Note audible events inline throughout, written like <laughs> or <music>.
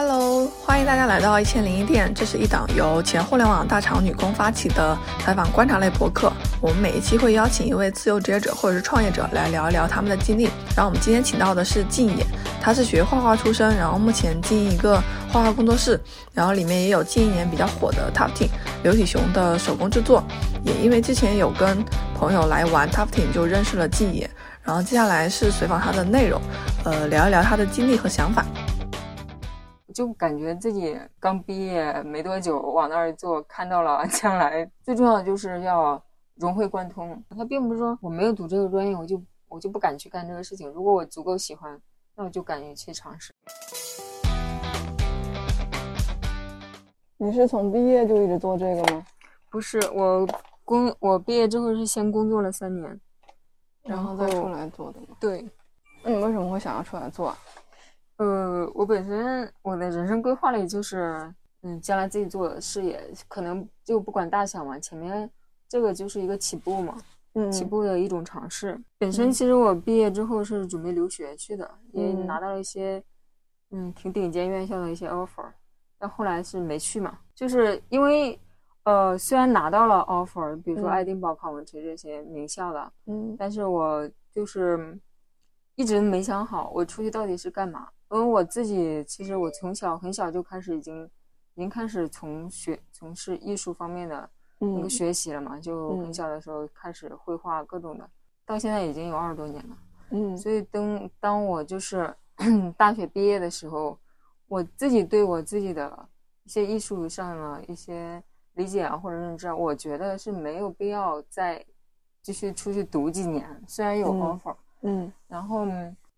Hello，欢迎大家来到一千零一店。这是一档由前互联网大厂女工发起的采访观察类博客。我们每一期会邀请一位自由职业者或者是创业者来聊一聊他们的经历。然后我们今天请到的是静野，他是学画画出身，然后目前经营一个画画工作室，然后里面也有近一年比较火的 Tufting 刘体雄的手工制作。也因为之前有跟朋友来玩 Tufting，就认识了静野。然后接下来是随访他的内容，呃，聊一聊他的经历和想法。就感觉自己刚毕业没多久，往那儿做，看到了 <laughs> 将来最重要的就是要融会贯通。他并不是说我没有读这个专业，我就我就不敢去干这个事情。如果我足够喜欢，那我就敢于去尝试。你是从毕业就一直做这个吗？不是，我工我毕业之后是先工作了三年，然后再出来做的吗？对。那你为什么会想要出来做？呃，我本身我的人生规划里就是，嗯，将来自己做事业，可能就不管大小嘛。前面这个就是一个起步嘛，嗯，起步的一种尝试。本身其实我毕业之后是准备留学去的，也拿到了一些，嗯，挺顶尖院校的一些 offer，但后来是没去嘛。就是因为，呃，虽然拿到了 offer，比如说爱丁堡、考文垂这些名校的，嗯，但是我就是一直没想好我出去到底是干嘛。因为我自己其实我从小很小就开始已经已经开始从学从事艺术方面的那个学习了嘛，就很小的时候开始绘画各种的，到现在已经有二十多年了。嗯，所以当当我就是 <coughs> 大学毕业的时候，我自己对我自己的一些艺术上的一些理解啊或者认知啊，我觉得是没有必要再继续出去读几年，虽然有 offer，嗯，然后。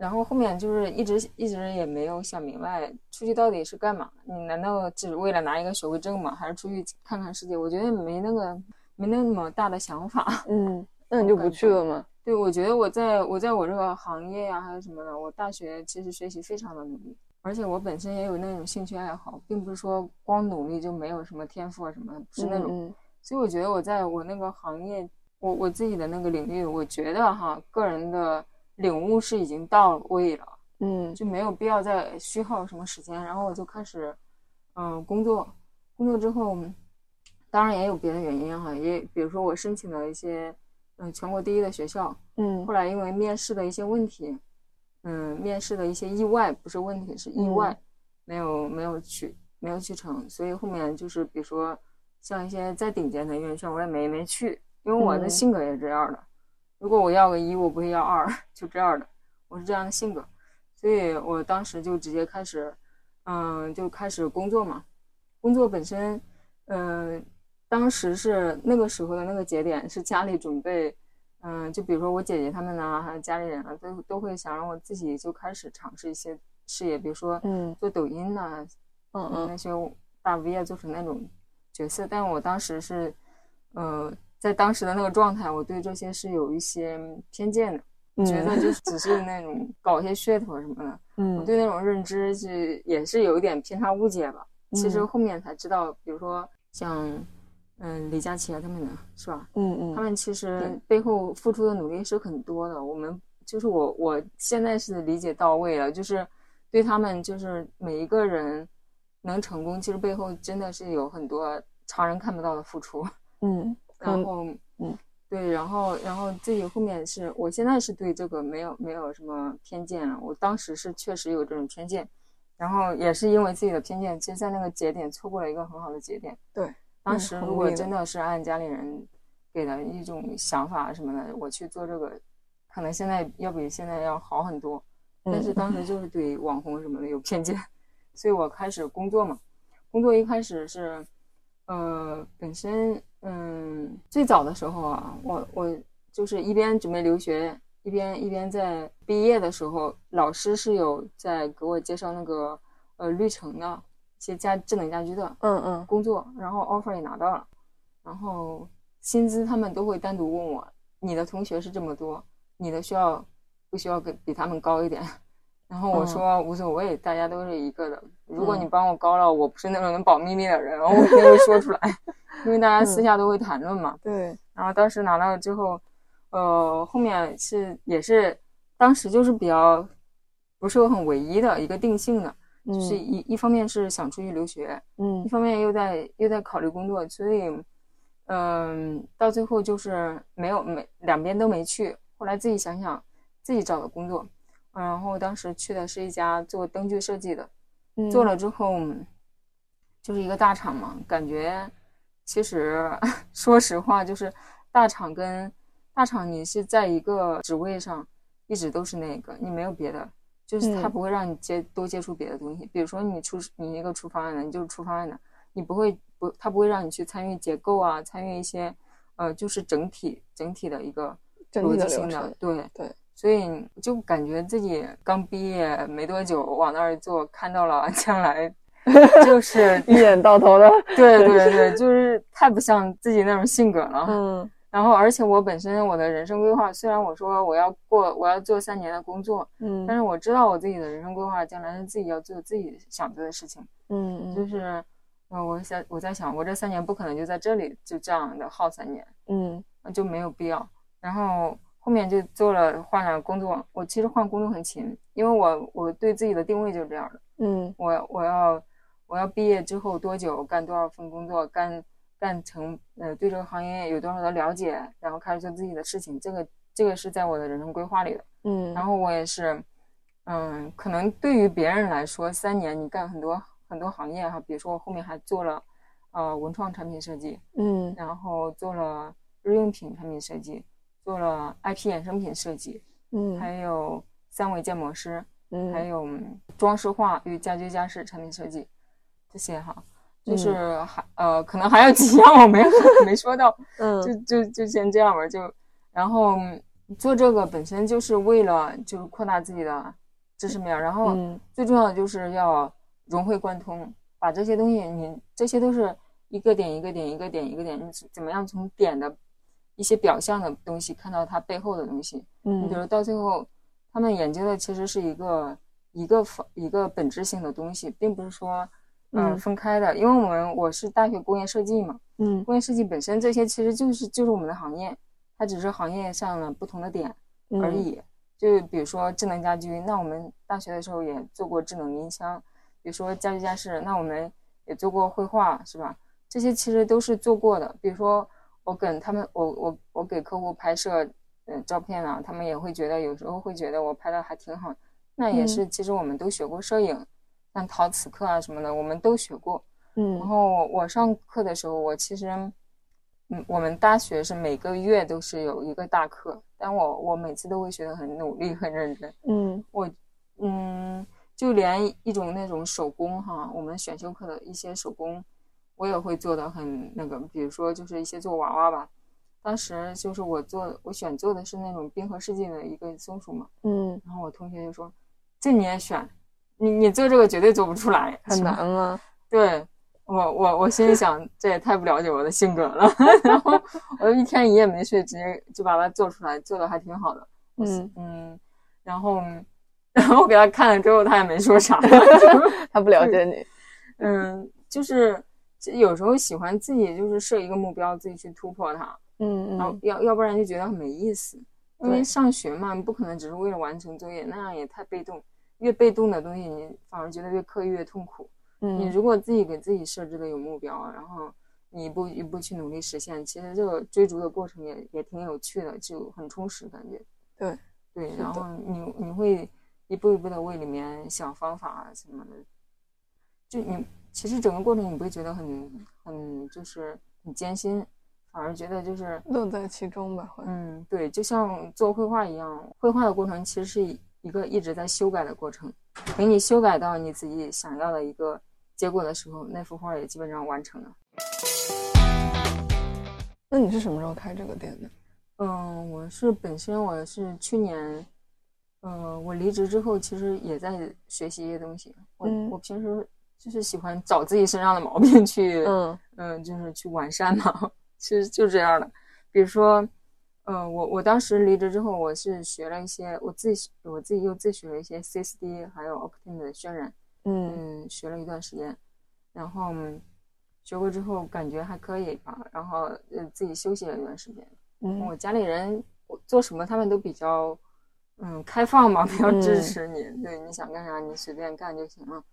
然后后面就是一直一直也没有想明白出去到底是干嘛？你难道只为了拿一个学位证吗？还是出去看看世界？我觉得没那个没那么大的想法。嗯，<laughs> 那你就不去了吗？对，我觉得我在我在我这个行业呀，还有什么的，我大学其实学习非常的努力，而且我本身也有那种兴趣爱好，并不是说光努力就没有什么天赋啊什么的，不是那种。所以我觉得我在我那个行业，我我自己的那个领域，我觉得哈，个人的。领悟是已经到位了，嗯，就没有必要再虚耗什么时间。然后我就开始，嗯，工作。工作之后，当然也有别的原因哈，也比如说我申请了一些，嗯，全国第一的学校，嗯，后来因为面试的一些问题，嗯，面试的一些意外，不是问题是意外，没有没有去没有去成。所以后面就是比如说像一些再顶尖的院校，我也没没去，因为我的性格也是这样的。如果我要个一，我不会要二，<laughs> 就这样的，我是这样的性格，所以我当时就直接开始，嗯，就开始工作嘛。工作本身，嗯，当时是那个时候的那个节点，是家里准备，嗯，就比如说我姐姐他们呢，还有家里人啊，都都会想让我自己就开始尝试一些事业，比如说，嗯，做抖音呐，嗯嗯，那些大 V 啊，做成那种角色。但我当时是，呃。在当时的那个状态，我对这些是有一些偏见的，觉得就只是那种搞一些噱头什么的。<laughs> 嗯，我对那种认知是也是有一点偏差误解吧。其实后面才知道，比如说像嗯李佳琦啊他们的是吧？嗯嗯，他们其实背后付出的努力是很多的。我们就是我我现在是理解到位了，就是对他们就是每一个人能成功，其实背后真的是有很多常人看不到的付出。<laughs> 嗯。然后，嗯，对，然后，然后自己后面是我现在是对这个没有没有什么偏见了。我当时是确实有这种偏见，然后也是因为自己的偏见，其实，在那个节点错过了一个很好的节点。对，当时如果真的是按家里人给的一种想法什么的，我去做这个，可能现在要比现在要好很多。但是当时就是对网红什么的有偏见，所以我开始工作嘛。工作一开始是，呃，本身。嗯，最早的时候啊，我我就是一边准备留学，一边一边在毕业的时候，老师是有在给我介绍那个呃绿城的一些家智能家居的嗯嗯工作，然后 offer 也拿到了，然后薪资他们都会单独问我，你的同学是这么多，你的需要不需要给比他们高一点？<laughs> 然后我说无所谓，大家都是一个的。如果你帮我高了，我不是那种能保秘密的人，我一定会说出来。<laughs> 因为大家私下都会谈论嘛，对。然后当时拿到了之后，呃，后面是也是当时就是比较不是很唯一的一个定性的，就是一一方面是想出去留学，嗯，一方面又在又在考虑工作，所以，嗯，到最后就是没有没两边都没去。后来自己想想，自己找的工作，然后当时去的是一家做灯具设计的，做了之后，就是一个大厂嘛，感觉其实 <laughs> 说实话，就是大厂跟大厂，你是在一个职位上一直都是那个，你没有别的。就是他不会让你接多接触别的东西，比如说你出你一个出方案的，你就是出方案的，你不会不他不会让你去参与结构啊，参与一些呃就是整体整体的一个逻辑性的，对对，所以就感觉自己刚毕业没多久往那儿一坐，看到了 <laughs> 将来 <laughs> 就是一眼到头的，对对对，就是太不像自己那种性格了，嗯。然后，而且我本身我的人生规划，虽然我说我要过，我要做三年的工作，嗯，但是我知道我自己的人生规划，将来是自己要做自己想做的事情，嗯，就是，嗯，我想我在想，我这三年不可能就在这里就这样的耗三年，嗯，就没有必要。然后后面就做了换了工作，我其实换工作很勤，因为我我对自己的定位就是这样的，嗯，我我要我要毕业之后多久干多少份工作干。干成呃，对这个行业有多少的了解，然后开始做自己的事情，这个这个是在我的人生规划里的。嗯，然后我也是，嗯，可能对于别人来说，三年你干很多很多行业哈，比如说我后面还做了呃文创产品设计，嗯，然后做了日用品产品设计，做了 IP 衍生品设计，嗯，还有三维建模师，嗯，还有装饰画与家居家饰产品设计这些哈。就是还呃，可能还有几样我没 <laughs> 没说到，嗯，就就就先这样吧，就然后做这个本身就是为了就是扩大自己的知识面，然后最重要的就是要融会贯通，把这些东西你这些都是一个点一个点一个点一个点，你怎么样从点的一些表象的东西看到它背后的东西，嗯，你比如到最后他们研究的其实是一个一个方一个本质性的东西，并不是说。嗯，分开的，因为我们我是大学工业设计嘛，嗯，工业设计本身这些其实就是就是我们的行业，它只是行业上的不同的点而已。就比如说智能家居，那我们大学的时候也做过智能音箱；比如说家居家饰，那我们也做过绘画，是吧？这些其实都是做过的。比如说我跟他们，我我我给客户拍摄嗯照片啊，他们也会觉得有时候会觉得我拍的还挺好，那也是其实我们都学过摄影。像陶瓷课啊什么的，我们都学过。嗯，然后我上课的时候，我其实，嗯，我们大学是每个月都是有一个大课，但我我每次都会学的很努力、很认真。嗯，我，嗯，就连一种那种手工哈，我们选修课的一些手工，我也会做的很那个，比如说就是一些做娃娃吧。当时就是我做，我选做的是那种冰河世纪的一个松鼠嘛。嗯，然后我同学就说：“这你也选？”你你做这个绝对做不出来，很难啊！对我我我心里想，这也太不了解我的性格了。<laughs> 然后我就一天一夜没睡，直接就把它做出来，做的还挺好的。嗯嗯，然后然后我给他看了之后，他也没说啥，<laughs> 他不了解你。嗯，就是有时候喜欢自己就是设一个目标，自己去突破它。嗯嗯，然后要要不然就觉得很没意思，因为上学嘛，不可能只是为了完成作业，那样也太被动。越被动的东西，你反而觉得越刻意越痛苦。嗯，你如果自己给自己设置的有目标，然后你一步一步去努力实现，其实这个追逐的过程也也挺有趣的，就很充实感觉。对对，然后你你会一步一步的为里面想方法什么的，就你其实整个过程你不会觉得很很就是很艰辛，反而觉得就是乐在其中吧。嗯，对，就像做绘画一样，绘画的过程其实是。一个一直在修改的过程，等你修改到你自己想要的一个结果的时候，那幅画也基本上完成了。那你是什么时候开这个店的？嗯，我是本身我是去年，嗯，我离职之后其实也在学习一些东西。我我平时就是喜欢找自己身上的毛病去，嗯嗯，就是去完善嘛。其实就这样的，比如说。嗯，我我当时离职之后，我是学了一些，我自己我自己又自学了一些 CSD 还有 Octane 的渲染，嗯，学了一段时间，然后学过之后感觉还可以吧，然后呃自己休息了一段时间。嗯，我家里人我做什么他们都比较嗯开放嘛，<laughs> 比较支持你，对你想干啥你随便干就行了。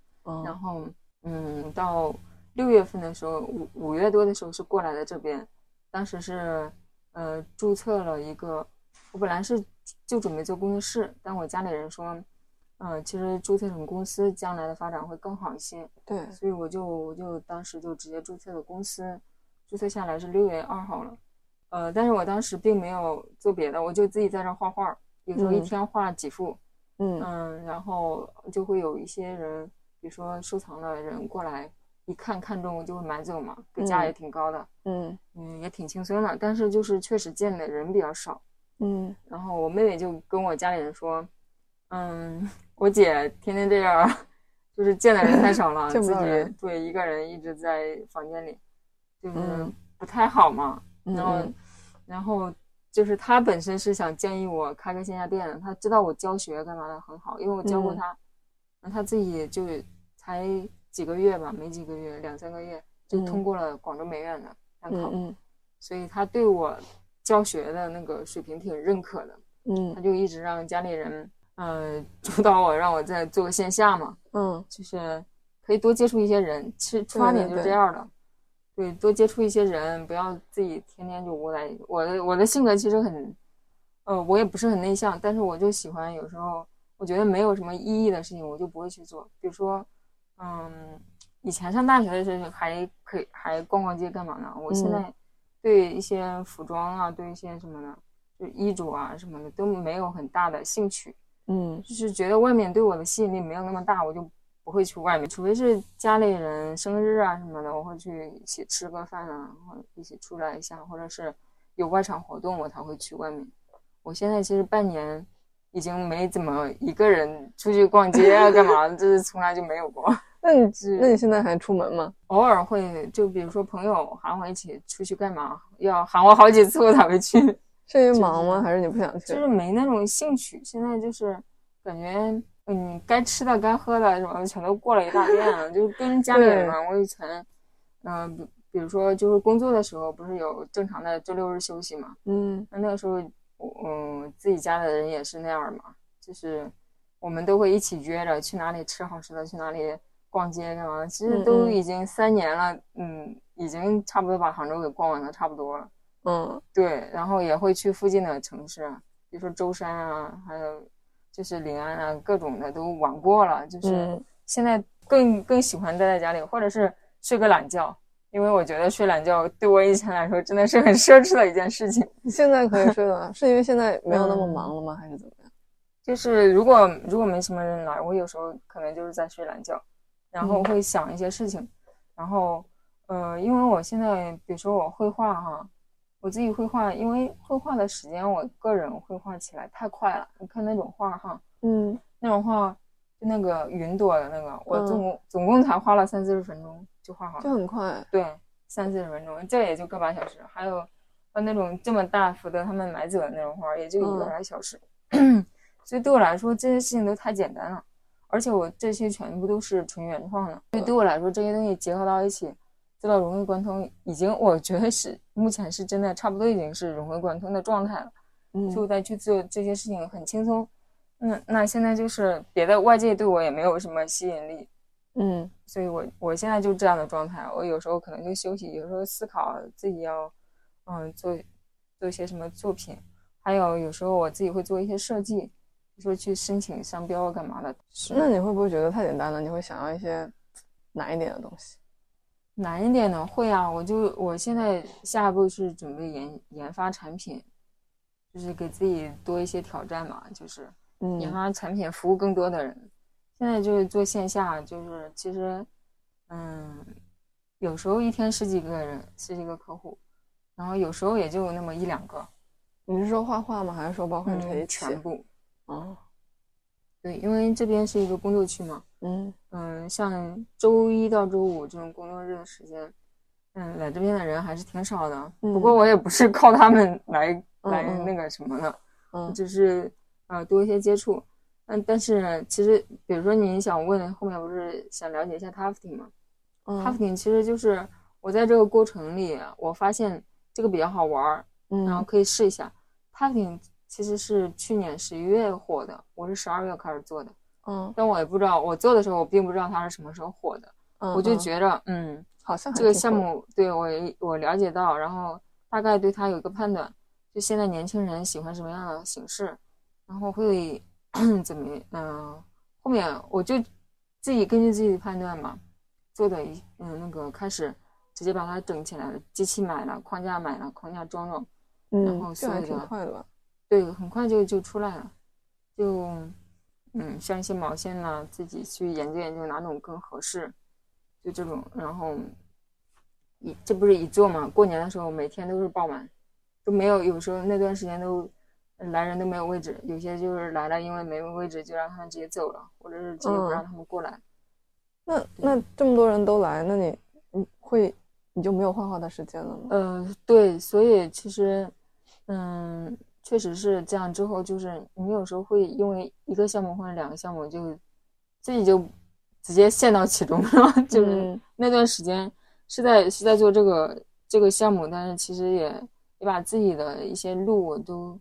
然后嗯，到六月份的时候，五五月多的时候是过来的这边，当时是呃注册了一个，我本来是就准备做工作室，但我家里人说，嗯，其实注册成公司将来的发展会更好一些，对，所以我就我就当时就直接注册了公司，注册下来是六月二号了，呃，但是我当时并没有做别的，我就自己在这画画，有时候一天画几幅。嗯。嗯，然后就会有一些人，比如说收藏的人过来一看看中就会买走嘛，给价也挺高的，嗯嗯，也挺轻松的。但是就是确实见的人比较少，嗯。然后我妹妹就跟我家里人说，嗯，我姐天天这样，就是见的人太少了，<laughs> 自己对一个人一直在房间里，就是不太好嘛。然后，然后。就是他本身是想建议我开个线下店的，他知道我教学干嘛的很好，因为我教过他，那他自己就才几个月吧，没几个月，两三个月就通过了广州美院的单考，所以他对我教学的那个水平挺认可的，嗯，他就一直让家里人，呃，主导我让我再做个线下嘛，嗯，就是可以多接触一些人，其实出发点就是这样的。对，多接触一些人，不要自己天天就窝在。我的我的性格其实很，呃，我也不是很内向，但是我就喜欢有时候我觉得没有什么意义的事情，我就不会去做。比如说，嗯，以前上大学的时候还可以还逛逛街干嘛呢？我现在对一些服装啊，对一些什么的，就衣着啊什么的都没有很大的兴趣。嗯，就是觉得外面对我的吸引力没有那么大，我就。不会去外面，除非是家里人生日啊什么的，我会去一起吃个饭啊，或一起出来一下，或者是有外场活动，我才会去外面。我现在其实半年已经没怎么一个人出去逛街啊，<laughs> 干嘛，就是从来就没有过。那你 <laughs> 那你现在还出门吗？偶尔会，就比如说朋友喊我一起出去干嘛，要喊我好几次我才会去。<laughs> 是因为忙吗？还是你不想去？就是没那种兴趣。现在就是感觉。嗯，该吃的、该喝的什么全都过了一大遍了，就跟家里人嘛。我以前，嗯，比比如说就是工作的时候，不是有正常的周六日休息嘛？嗯，那那个时候，嗯，自己家的人也是那样嘛，就是我们都会一起约着去哪里吃好吃的，去哪里逛街干嘛。其实都已经三年了，嗯，已经差不多把杭州给逛完了，差不多了。嗯，对，然后也会去附近的城市，比如说舟山啊，还有。就是临安啊，各种的都玩过了，就是现在更更喜欢待在家里，或者是睡个懒觉，因为我觉得睡懒觉对我以前来说真的是很奢侈的一件事情。<laughs> 现在可以睡了，是因为现在没有那么忙了吗？还是怎么样？<laughs> 就是如果如果没什么人来，我有时候可能就是在睡懒觉，然后会想一些事情，然后呃，因为我现在比如说我绘画哈。我自己绘画，因为绘画的时间，我个人绘画起来太快了。你看那种画哈，嗯，那种画，就那个云朵的那个，我总共总共才花了三四十分钟就画好了，就很快。对，三四十分钟，这也就个把小时。还有，呃，那种这么大幅的他们买走的那种画，也就一个来小时。<clears throat> 所以对我来说，这些事情都太简单了，而且我这些全部都是纯原创的。所以对我来说，这些东西结合到一起。做到融会贯通，已经我觉得是目前是真的差不多已经是融会贯通的状态了。嗯，所以我再去做这些事情很轻松。嗯，那现在就是别的外界对我也没有什么吸引力。嗯，所以我我现在就这样的状态。我有时候可能就休息，有时候思考自己要嗯做做一些什么作品，还有有时候我自己会做一些设计，说去申请商标干嘛的。那你会不会觉得太简单了？你会想要一些难一点的东西？难一点的会啊，我就我现在下一步是准备研研发产品，就是给自己多一些挑战嘛，就是研发产品服务更多的人。现在就是做线下，就是其实，嗯，有时候一天十几个人，十几个客户，然后有时候也就那么一两个。你是说画画吗？还是说包括这些全部？哦。对，因为这边是一个工作区嘛，嗯嗯，像周一到周五这种工作日的时间，嗯，来这边的人还是挺少的。不过我也不是靠他们来来那个什么的，嗯，只是呃多一些接触。嗯，但是其实，比如说你想问后面不是想了解一下 Tufting 吗？Tufting 其实就是我在这个过程里，我发现这个比较好玩儿，嗯，然后可以试一下 Tufting。其实是去年十一月火的，我是十二月开始做的。嗯，但我也不知道，我做的时候我并不知道它是什么时候火的，我就觉着，嗯，好像这个项目对我我了解到，然后大概对它有一个判断，就现在年轻人喜欢什么样的形式，然后会 <clears throat> 怎么，嗯，后面我就自己根据自己的判断嘛，做的一嗯那个开始直接把它整起来了，机器买了，框架买了，框架装了，然后所有的，对，很快就就出来了，就。嗯，像一些毛线呢，自己去研究研究哪种更合适，就这种。然后一这不是一做嘛？过年的时候每天都是爆满，都没有，有时候那段时间都来人都没有位置，有些就是来了，因为没有位置就让他们直接走了，或者是直接不让他们过来。那那这么多人都来，那你你会你就没有画画的时间了吗？嗯，对，所以其实嗯。确实是这样，之后就是你有时候会因为一个项目或者两个项目，就自己就直接陷到其中了。<laughs> 就是那段时间是在是在做这个这个项目，但是其实也也把自己的一些路都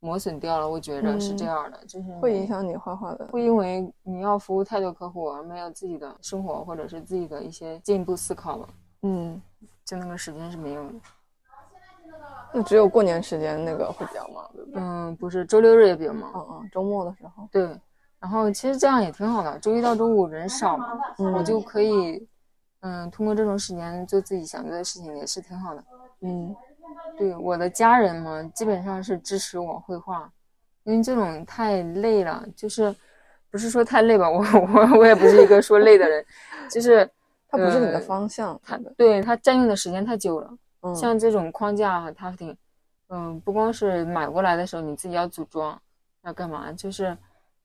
磨损掉了。我觉着是这样的，就是会影响你画画的，会因为你要服务太多客户，而没有自己的生活或者是自己的一些进一步思考了。嗯，就那个时间是没有的。那只有过年时间那个会比较忙，对不对？嗯，不是，周六日也比较忙。嗯嗯，周末的时候。对，然后其实这样也挺好的，周一到周五人少，我就可以，嗯，通过这种时间做自己想做的事情，也是挺好的。嗯，对，我的家人嘛，基本上是支持我绘画，因为这种太累了，就是不是说太累吧，我我我也不是一个说累的人，就是它不是你的方向，它对它占用的时间太久了。像这种框架，它挺，嗯，不光是买过来的时候你自己要组装，要干嘛？就是，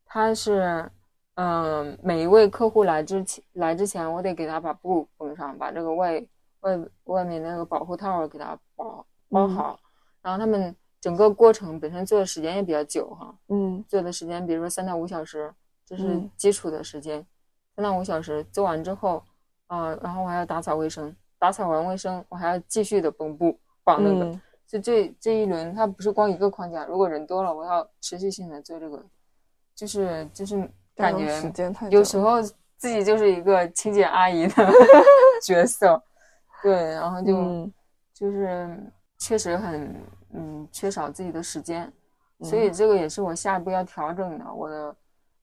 它是，嗯，每一位客户来之前，来之前我得给他把布缝上，把这个外外外面那个保护套给他包包好，然后他们整个过程本身做的时间也比较久哈，嗯，做的时间比如说三到五小时，这是基础的时间，三到五小时做完之后，啊，然后我还要打扫卫生。打扫完卫生，我还要继续的绷布绑那个，就这这一轮，它不是光一个框架。如果人多了，我要持续性的做这个，就是就是感觉有时候自己就是一个清洁阿姨的 <laughs> 角色，对，然后就就是确实很嗯缺少自己的时间，所以这个也是我下一步要调整的。我的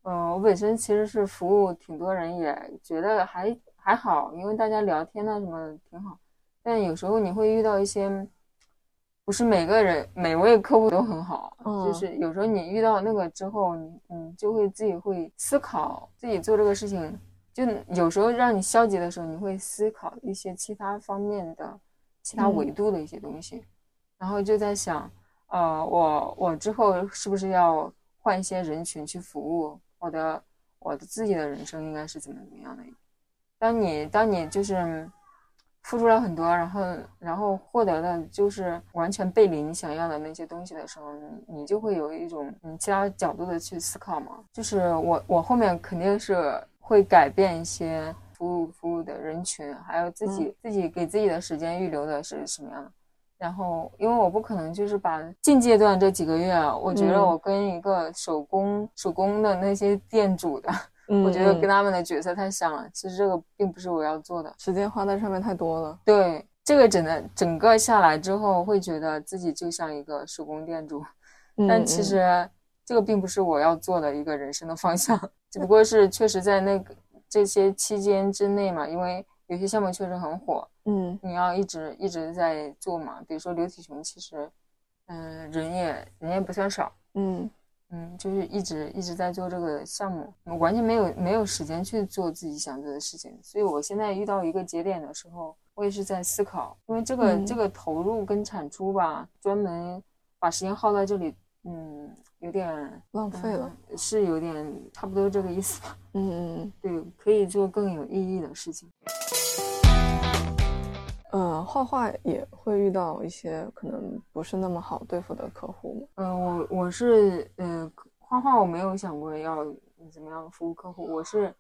嗯，我本身其实是服务挺多人，也觉得还。还好，因为大家聊天啊什么挺好，但有时候你会遇到一些，不是每个人每位客户都很好，就是有时候你遇到那个之后，你你就会自己会思考自己做这个事情，就有时候让你消极的时候，你会思考一些其他方面的、其他维度的一些东西，然后就在想，呃，我我之后是不是要换一些人群去服务我的我的自己的人生应该是怎么怎么样的？当你当你就是付出了很多，然后然后获得的就是完全背离你想要的那些东西的时候，你你就会有一种你其他角度的去思考嘛。就是我我后面肯定是会改变一些服务服务的人群，还有自己自己给自己的时间预留的是什么样的。然后因为我不可能就是把近阶段这几个月，我觉得我跟一个手工手工的那些店主的。<laughs> 我觉得跟他们的角色太像了，其实这个并不是我要做的，时间花在上面太多了。对，这个整的整个下来之后，会觉得自己就像一个手工店主，但其实这个并不是我要做的一个人生的方向，只不过是确实在那个这些期间之内嘛，因为有些项目确实很火，嗯，你要一直一直在做嘛，比如说刘体雄，其实，嗯，人也人也不算少，嗯。嗯，就是一直一直在做这个项目，我完全没有没有时间去做自己想做的事情，所以我现在遇到一个节点的时候，我也是在思考，因为这个这个投入跟产出吧，专门把时间耗在这里，嗯，有点浪费了，是有点差不多这个意思吧。嗯嗯嗯，<laughs> 对，可以做更有意义的事情。嗯，画画也会遇到一些可能不是那么好对付的客户。嗯，我我是嗯，画画我没有想过要怎么样服务客户，我是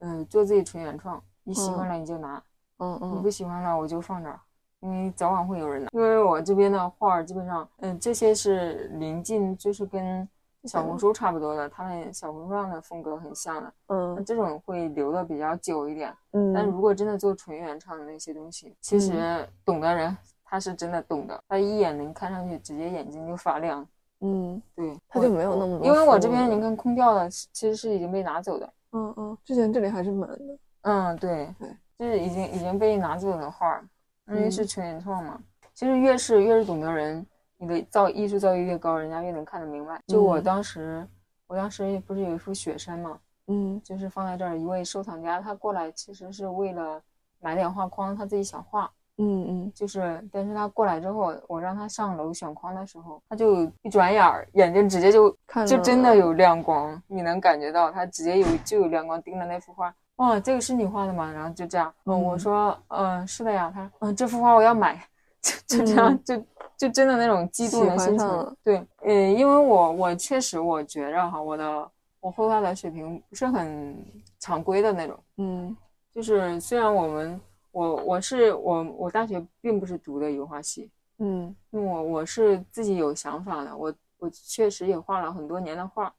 嗯做自己纯原创，你喜欢了你就拿，嗯嗯，你不喜欢了我就放这儿，因为早晚会有人拿。因为我这边的画基本上，嗯，这些是临近，就是跟小红书差不多的，他们小红书上的风格很像的，嗯，这种会留的比较久一点。嗯，但如果真的做纯原创的那些东西，其实懂的人他是真的懂的，他一眼能看上去，直接眼睛就发亮。嗯，对，他就没有那么多。因为我这边你看空调的其实是已经被拿走的。嗯嗯，之前这里还是满的。嗯，对对，就是已经已经被拿走的画，因为是纯原创嘛。其实越是越是懂的人，你的造艺术造诣越高，人家越能看得明白。就我当时，我当时不是有一幅雪山嘛，嗯，就是放在这儿，一位收藏家他过来，其实是为了买点画框，他自己想画。嗯嗯，就是，但是他过来之后，我让他上楼选框的时候，他就一转眼儿，眼睛直接就看，就真的有亮光，你能感觉到他直接有就有亮光盯着那幅画。哦，这个是你画的吗？然后就这样，嗯，我说，嗯，是的呀。他说，嗯，这幅画我要买，就就这样，就就真的那种激动的心情。对，呃，因为我我确实我觉着哈，我的我绘画的水平不是很常规的那种，嗯，就是虽然我们。我我是我我大学并不是读的油画系，嗯，因为我我是自己有想法的，我我确实也画了很多年的画，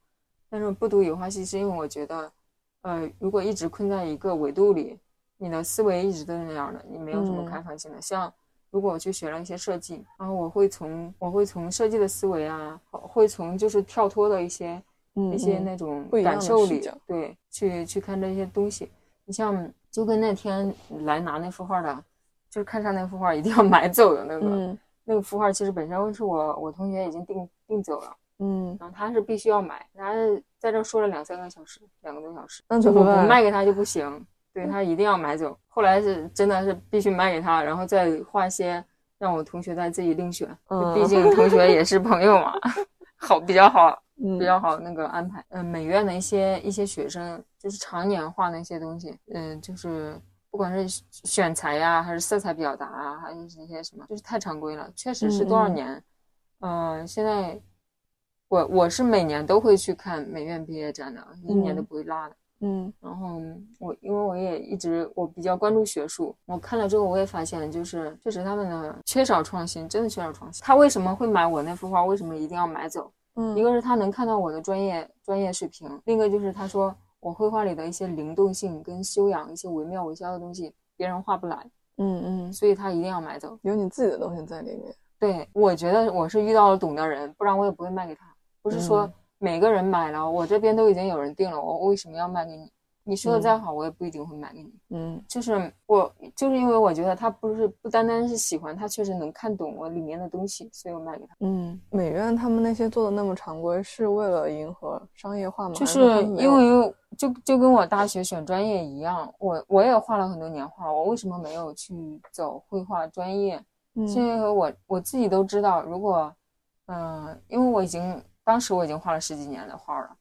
但是不读油画系是因为我觉得，呃，如果一直困在一个维度里，你的思维一直都是那样的，你没有什么开放性的。像如果我去学了一些设计，然后我会从我会从设计的思维啊，会从就是跳脱的一些一些那种感受里，对，去去看这些东西。你像。就跟那天来拿那幅画的，就是看上那幅画一定要 <laughs> 买走的那个，那个幅画其实本身是我我同学已经订订走了，嗯，然后他是必须要买，他在这说了两三个小时，两个多小时，那怎么不卖给他就不行，对他一定要买走。后来是真的是必须卖给他，然后再画些让我同学再自己另选，毕竟同学也是朋友嘛，<laughs> 好比较好。比较好那个安排，嗯，美院的一些一些学生就是常年画那些东西，嗯，就是不管是选材呀，还是色彩表达啊，还是一些什么，就是太常规了，确实是多少年，嗯，现在我我是每年都会去看美院毕业展的，一年都不会落的，嗯，然后我因为我也一直我比较关注学术，我看了之后我也发现，就是确实他们的缺少创新，真的缺少创新。他为什么会买我那幅画？为什么一定要买走？嗯一个是他能看到我的专业专业水平，另一个就是他说我绘画里的一些灵动性跟修养，一些惟妙惟肖的东西，别人画不来。嗯嗯，所以他一定要买走，有你自己的东西在里面。对，我觉得我是遇到了懂的人，不然我也不会卖给他。不是说每个人买了，我这边都已经有人订了，我为什么要卖给你？你说的再好，我也不一定会买给你。嗯，就是我，就是因为我觉得他不是不单单是喜欢，他确实能看懂我里面的东西，所以我卖给他。嗯，美院他们那些做的那么常规，是为了迎合商业化吗？就是因为就就跟我大学选专业一样，我我也画了很多年画，我为什么没有去走绘画专业？是因为我我自己都知道，如果嗯，因为我已经当时我已经画了十几年的画了，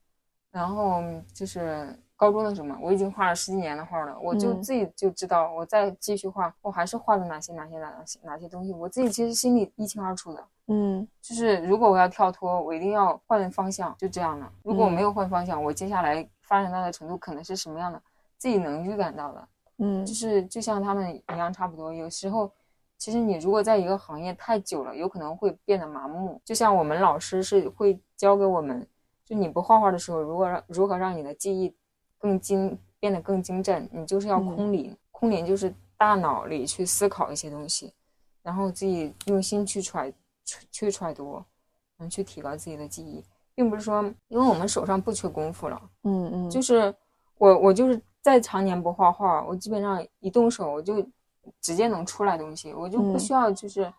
然后就是。高中的时候嘛，我已经画了十几年的画了，我就自己就知道，我再继续画，我还是画的哪些哪些哪些哪些东西，我自己其实心里一清二楚的。嗯，就是如果我要跳脱，我一定要换方向，就这样的。如果我没有换方向，我接下来发展到的程度可能是什么样的，自己能预感到的。嗯，就是就像他们一样，差不多。有时候，其实你如果在一个行业太久了，有可能会变得麻木。就像我们老师是会教给我们，就你不画画的时候，如果让如何让你的记忆。更精变得更精湛，你就是要空灵。空灵就是大脑里去思考一些东西，然后自己用心去揣去揣度，嗯，去提高自己的记忆，并不是说因为我们手上不缺功夫了，嗯嗯，就是我我就是再常年不画画，我基本上一动手我就直接能出来东西，我就不需要就是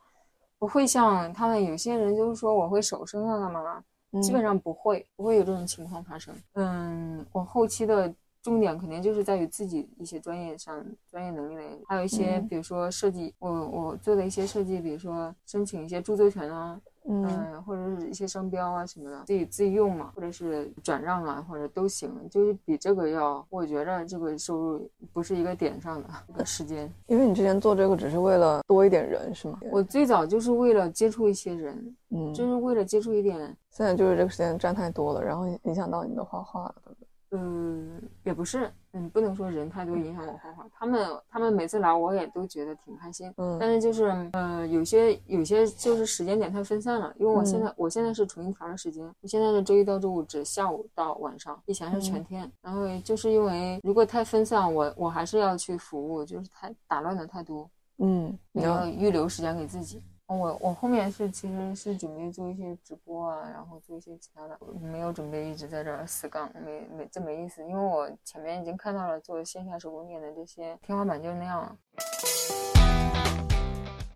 不会像他们有些人就是说我会手生啊干嘛。基本上不会，不会有这种情况发生。嗯，我后期的重点肯定就是在于自己一些专业上专业能力的，还有一些比如说设计，我我做的一些设计，比如说申请一些著作权啊。嗯，或者是一些商标啊什么的，自己自己用嘛，或者是转让啊，或者都行，就是比这个要，我觉着这个收入不是一个点上的一个时间。<laughs> 因为你之前做这个只是为了多一点人，是吗？我最早就是为了接触一些人，嗯，就是为了接触一点。现在就是这个时间占太多了，然后影响到你的画画了，对不对？嗯，也不是，嗯，不能说人太多影响我画画。他们他们每次来，我也都觉得挺开心。嗯，但是就是呃，有些有些就是时间点太分散了，因为我现在我现在是重新调的时间，我现在是周一到周五只下午到晚上，以前是全天。然后就是因为如果太分散，我我还是要去服务，就是太打乱的太多。嗯，你要预留时间给自己。我我后面是其实是准备做一些直播啊，然后做一些其他的，没有准备一直在这儿死杠，没没这没意思，因为我前面已经看到了做线下手工店的这些天花板就是那样了。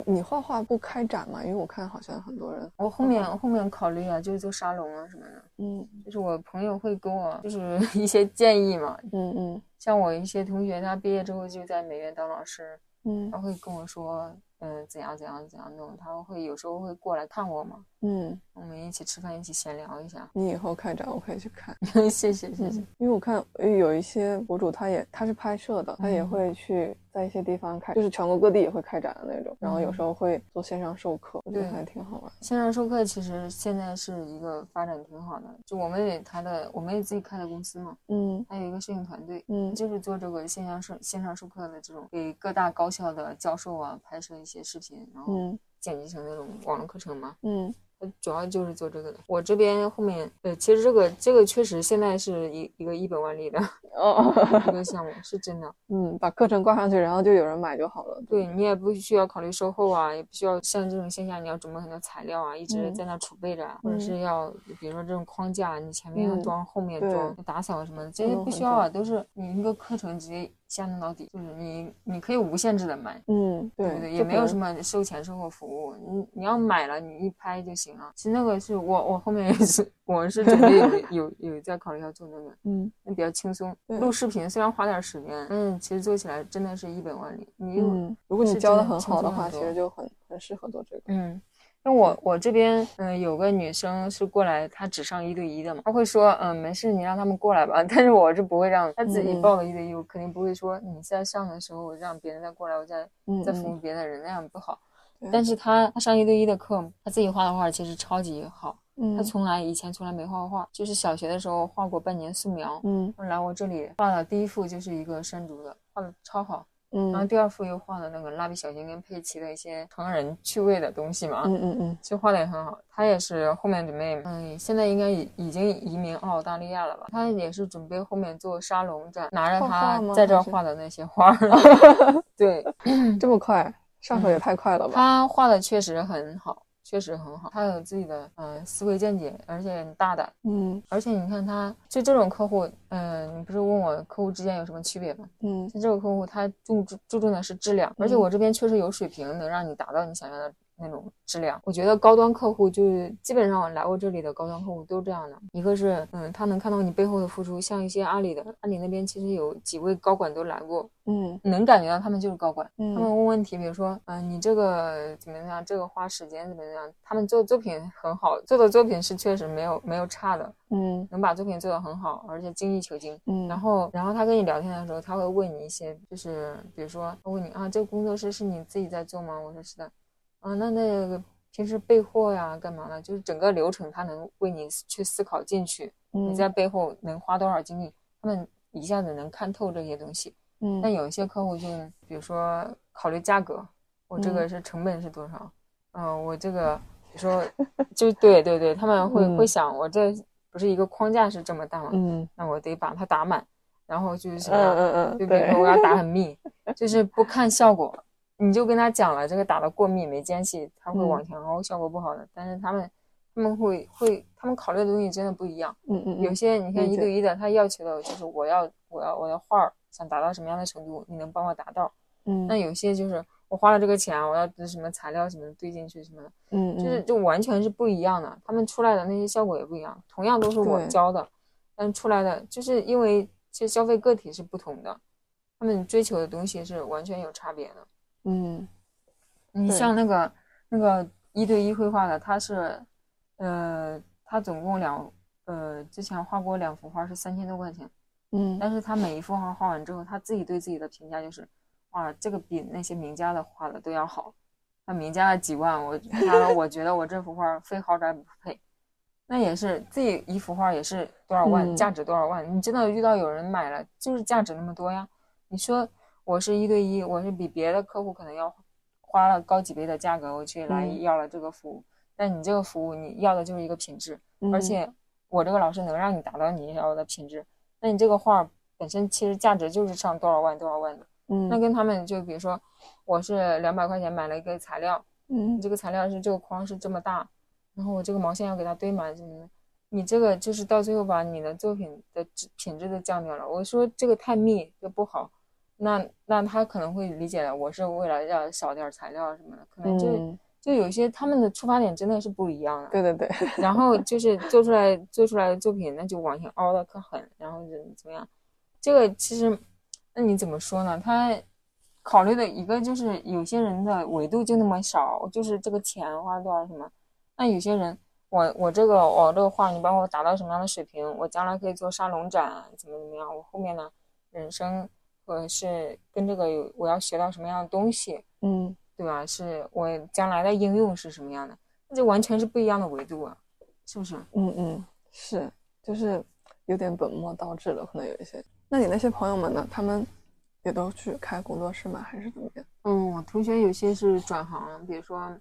你画画不开展吗？因为我看好像很多人，我后面后面考虑啊，就是做沙龙啊什么的。嗯，就是我朋友会给我就是 <laughs> 一些建议嘛。嗯嗯，像我一些同学，他毕业之后就在美院当老师。嗯，他会跟我说。嗯，怎样怎样怎样弄？他们会有时候会过来看我嘛？嗯，我们一起吃饭，一起闲聊一下。你以后开展，我可以去看。<laughs> 谢谢谢谢。因为我看有一些博主，他也他是拍摄的，他也会去。在一些地方开，就是全国各地也会开展的那种，然后有时候会做线上授课，我觉得还挺好玩。线上授课其实现在是一个发展挺好的，就我们也他的，我们也自己开的公司嘛，嗯，还有一个摄影团队，嗯，就是做这个线上授线上授课的这种，给各大高校的教授啊拍摄一些视频，然后剪辑成那种网络课程嘛，嗯。主要就是做这个的。我这边后面，呃，其实这个这个确实现在是一一个一本万利的哦一个项目，是真的。<laughs> 嗯，把课程挂上去，然后就有人买就好了。对你也不需要考虑售后啊，也不需要像这种线下你要准备很多材料啊，一直在那储备着，或者是要比如说这种框架，你前面要装，后面装，打扫什么的，这些不需要啊，都是你一个课程直接。下弄到底，就是你，你可以无限制的买，嗯，对不对？也没有什么收钱售后服务，你你要买了，你一拍就行了。其实那个是我，我后面也是，我是准备有 <laughs> 有有在考虑要做那个，嗯，那比较轻松。录视频虽然花点时间，嗯，其实做起来真的是一本万利。你如果你教的很好的话，其实就很很适合做这个，嗯。那我我这边嗯有个女生是过来，她只上一对一的嘛，她会说嗯没事，你让他们过来吧。<laughs> 但是我是不会让她自己报了一对一，我肯定不会说你在上的时候让别人再过来，我再再服务别的人，那样不好。但是她她上一对一的课，她自己画的画其实超级好。她从来以前从来没画过画，就是小学的时候画过半年素描。嗯，来我这里画的第一幅就是一个山竹的，画的超好。嗯，然后第二幅又画了那个蜡笔小新跟佩奇的一些成人趣味的东西嘛，嗯嗯嗯，其实画的也很好。他也是后面准备，嗯，现在应该已已经移民澳大利亚了吧？他也是准备后面做沙龙展，拿着他在这画的那些画。<laughs> 对，这么快，上手也太快了吧？他画的确实很好。确实很好，他有自己的嗯思维见解，而且很大胆，嗯，而且你看他就这种客户，嗯，你不是问我客户之间有什么区别吗？嗯，像这个客户他注注重的是质量，而且我这边确实有水平，能让你达到你想要的。那种质量，我觉得高端客户就是基本上来过这里的高端客户都这样的。一个是，嗯，他能看到你背后的付出，像一些阿里的，阿里那边其实有几位高管都来过，嗯，能感觉到他们就是高管。他们问问题，比如说，嗯，你这个怎么样？这个花时间怎么样？他们做作品很好，做的作品是确实没有没有差的，嗯，能把作品做得很好，而且精益求精，嗯。然后，然后他跟你聊天的时候，他会问你一些，就是比如说，他问你啊，这个工作室是你自己在做吗？我说是的。啊，那那个平时备货呀，干嘛的？就是整个流程，他能为你去思考进去。你在背后能花多少精力？他们一下子能看透这些东西。嗯。但有一些客户就，比如说考虑价格，我这个是成本是多少？嗯，我这个，比如说，就对对对，他们会会想，我这不是一个框架是这么大吗？嗯。那我得把它打满，然后就是，嗯嗯嗯，就比如说我要打很密，<laughs> 就是不看效果。你就跟他讲了，这个打的过密没间隙，他会往前凹，效果不好的。但是他们他们会会，他们考虑的东西真的不一样。嗯嗯。有些你看一对一的，他要求的就是我要我要我的画儿想达到什么样的程度，你能帮我达到。嗯。那有些就是我花了这个钱，我要什么材料什么堆进去什么的。嗯嗯。就是就完全是不一样的，他们出来的那些效果也不一样。同样都是我教的，但出来的就是因为其实消费个体是不同的，他们追求的东西是完全有差别的。嗯，你像那个那个一对一绘画的，他是，呃，他总共两，呃，之前画过两幅画是三千多块钱，嗯，但是他每一幅画画完之后，他自己对自己的评价就是，哇，这个比那些名家的画的都要好，那名家的几万，我他我觉得我这幅画非豪宅不配，那也是自己一幅画也是多少万，价值多少万？你真的遇到有人买了，就是价值那么多呀？你说我是一对一，我是比别的客户可能要花了高几倍的价格，我去来要了这个服务，但你这个服务你要的就是一个品质，而且我这个老师能让你达到你要的品质，那你这个画本身其实价值就是上多少万多少万的。嗯，那跟他们就比如说，我是两百块钱买了一个材料，嗯，这个材料是这个框是这么大，然后我这个毛线要给它堆满什么的，你这个就是到最后把你的作品的质品质都降掉了。我说这个太密就不好，那那他可能会理解了，我是为了要少点材料什么的，可能就就有些他们的出发点真的是不一样的。对对对，<laughs> 然后就是做出来做出来的作品，那就往前凹的可狠，然后就怎么样，这个其实。那你怎么说呢？他考虑的一个就是有些人的维度就那么少，就是这个钱花多少什么。那有些人，我我这个我这个画，你帮我达到什么样的水平，我将来可以做沙龙展，怎么怎么样？我后面呢，人生或者是跟这个有我要学到什么样的东西，嗯，对吧？是我将来的应用是什么样的？那就完全是不一样的维度啊，是不是？嗯嗯，是，就是有点本末倒置了，可能有一些。那你那些朋友们呢？他们也都去开工作室吗？还是怎么样？嗯，我同学有些是转行，比如说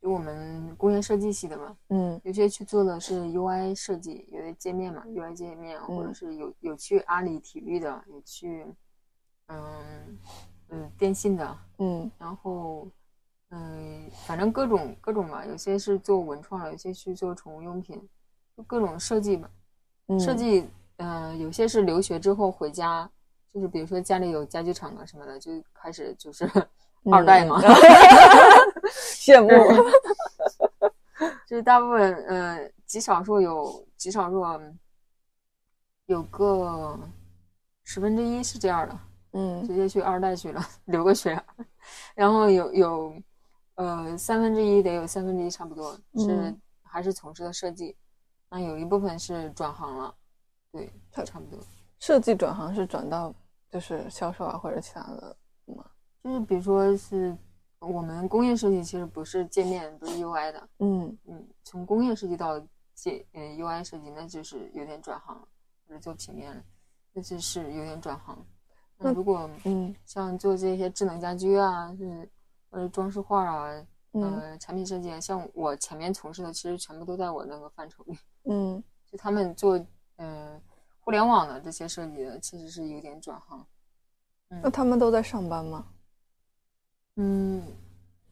就我们工业设计系的嘛，嗯，有些去做的是 UI 设计，有的界面嘛，UI 界面，或者是有有去阿里体育的，有去嗯嗯电信的，嗯，然后嗯，反正各种各种吧，有些是做文创的，有些去做宠物用品，就各种设计吧，设计。嗯，有些是留学之后回家，就是比如说家里有家具厂啊什么的，就开始就是二代嘛 <laughs> <laughs> 羡慕。<laughs> 就是大部分，呃，极少数有极少数有个十分之一是这样的，嗯，直接去二代去了，<laughs> 留个学。<laughs> 然后有有呃三分之一得有三分之一差不多是还是从事的设计，那有一部分是转行了。对，差差不多。设计转行是转到就是销售啊，或者其他的吗？就是比如说是我们工业设计，其实不是界面，不是 UI 的。嗯嗯，从工业设计到界嗯 UI 设计，那就是有点转行，或者做平面了，那就是有点转行。那如果嗯像做这些智能家居啊，是或者装饰画啊，呃，产品设计，啊，像我前面从事的，其实全部都在我那个范畴里。<laughs> 嗯，就他们做。嗯，互联网的这些设计的其实是有点转行。那他们都在上班吗？嗯，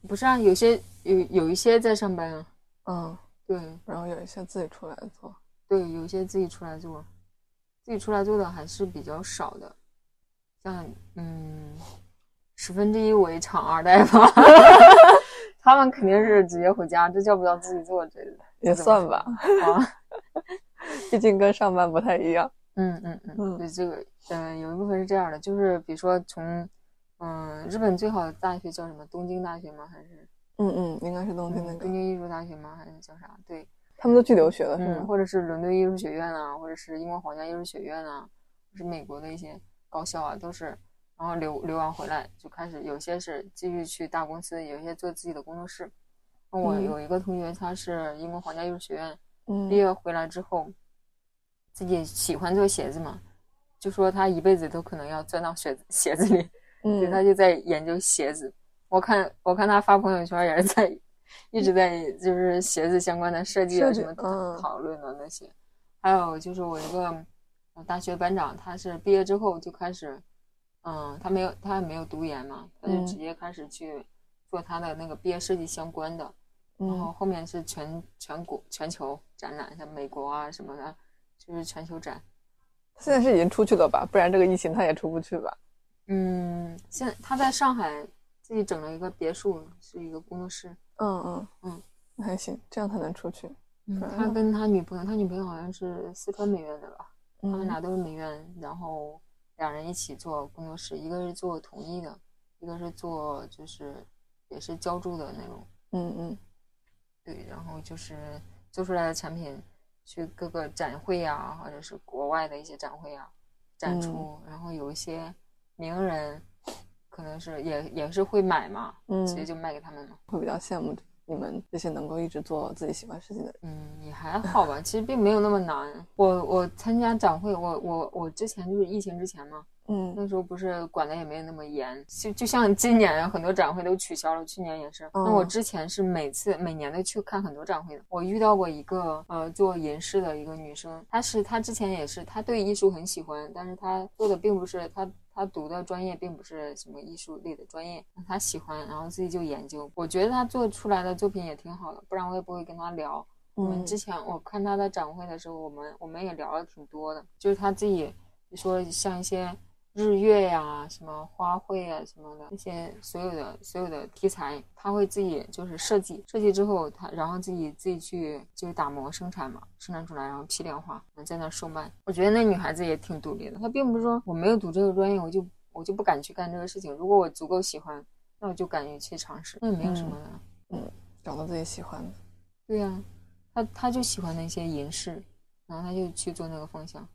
不是啊，有些有有一些在上班啊。嗯，对。然后有一些自己出来做。对，有一些自己出来做，自己出来做的还是比较少的。像嗯，十分之一为厂二代吧。<laughs> 他们肯定是直接回家，这叫不叫自己做？这也算吧。啊。<laughs> 毕竟跟上班不太一样。嗯嗯嗯，对这个，嗯，有一部分是这样的，就是比如说从，嗯，日本最好的大学叫什么？东京大学吗？还是？嗯嗯，应该是东京那个。东京艺术大学吗？还是叫啥？对，他们都去留学了，是吗？或者是伦敦艺术学院啊，或者是英国皇家艺术学院啊，是美国的一些高校啊，都是，然后留留完回来就开始，有些是继续去大公司，有些做自己的工作室。我有一个同学，他是英国皇家艺术学院。毕业回来之后，自己喜欢做鞋子嘛，就说他一辈子都可能要钻到鞋子 <laughs> 鞋子里，所以他就在研究鞋子。我看我看他发朋友圈也是在一直在就是鞋子相关的设计啊什么讨论的那些。还有就是我一个大学班长，他是毕业之后就开始，嗯，他没有他也没有读研嘛，他就直接开始去做他的那个毕业设计相关的。然后后面是全全国全球展览，像美国啊什么的，就是全球展。现在是已经出去了吧？不然这个疫情他也出不去吧？嗯，现他在上海自己整了一个别墅，是一个工作室。嗯嗯嗯，那还行，这样才能出去。嗯，他跟他女朋友，他女朋友好像是四川美院的吧？他们俩都是美院，然后两人一起做工作室，一个是做统一的，一个是做就是也是浇筑的那种。嗯嗯。对，然后就是做出来的产品，去各个展会啊，或者是国外的一些展会啊展出，然后有一些名人，可能是也也是会买嘛，嗯，直接就卖给他们嘛，会比较羡慕你们这些能够一直做自己喜欢事情的人？嗯，也还好吧，其实并没有那么难。我我参加展会，我我我之前就是疫情之前嘛。嗯，那时候不是管的也没有那么严，就就像今年很多展会都取消了，去年也是。那我之前是每次每年都去看很多展会的。我遇到过一个呃做银饰的一个女生，她是她之前也是，她对艺术很喜欢，但是她做的并不是她她读的专业并不是什么艺术类的专业，他喜欢，然后自己就研究。我觉得他做出来的作品也挺好的，不然我也不会跟他聊。我们，之前我看他的展会的时候，我们我们也聊了挺多的，就是他自己说像一些。日月呀，什么花卉啊，什么的那些所有的所有的题材，他会自己就是设计，设计之后他然后自己自己去就是打磨生产嘛，生产出来然后批量化，在那售卖。我觉得那女孩子也挺独立的，她并不是说我没有读这个专业，我就我就不敢去干这个事情。如果我足够喜欢，那我就敢于去尝试，那也没有什么的。嗯，找到自己喜欢的。对呀，他他就喜欢那些银饰，然后他就去做那个方向。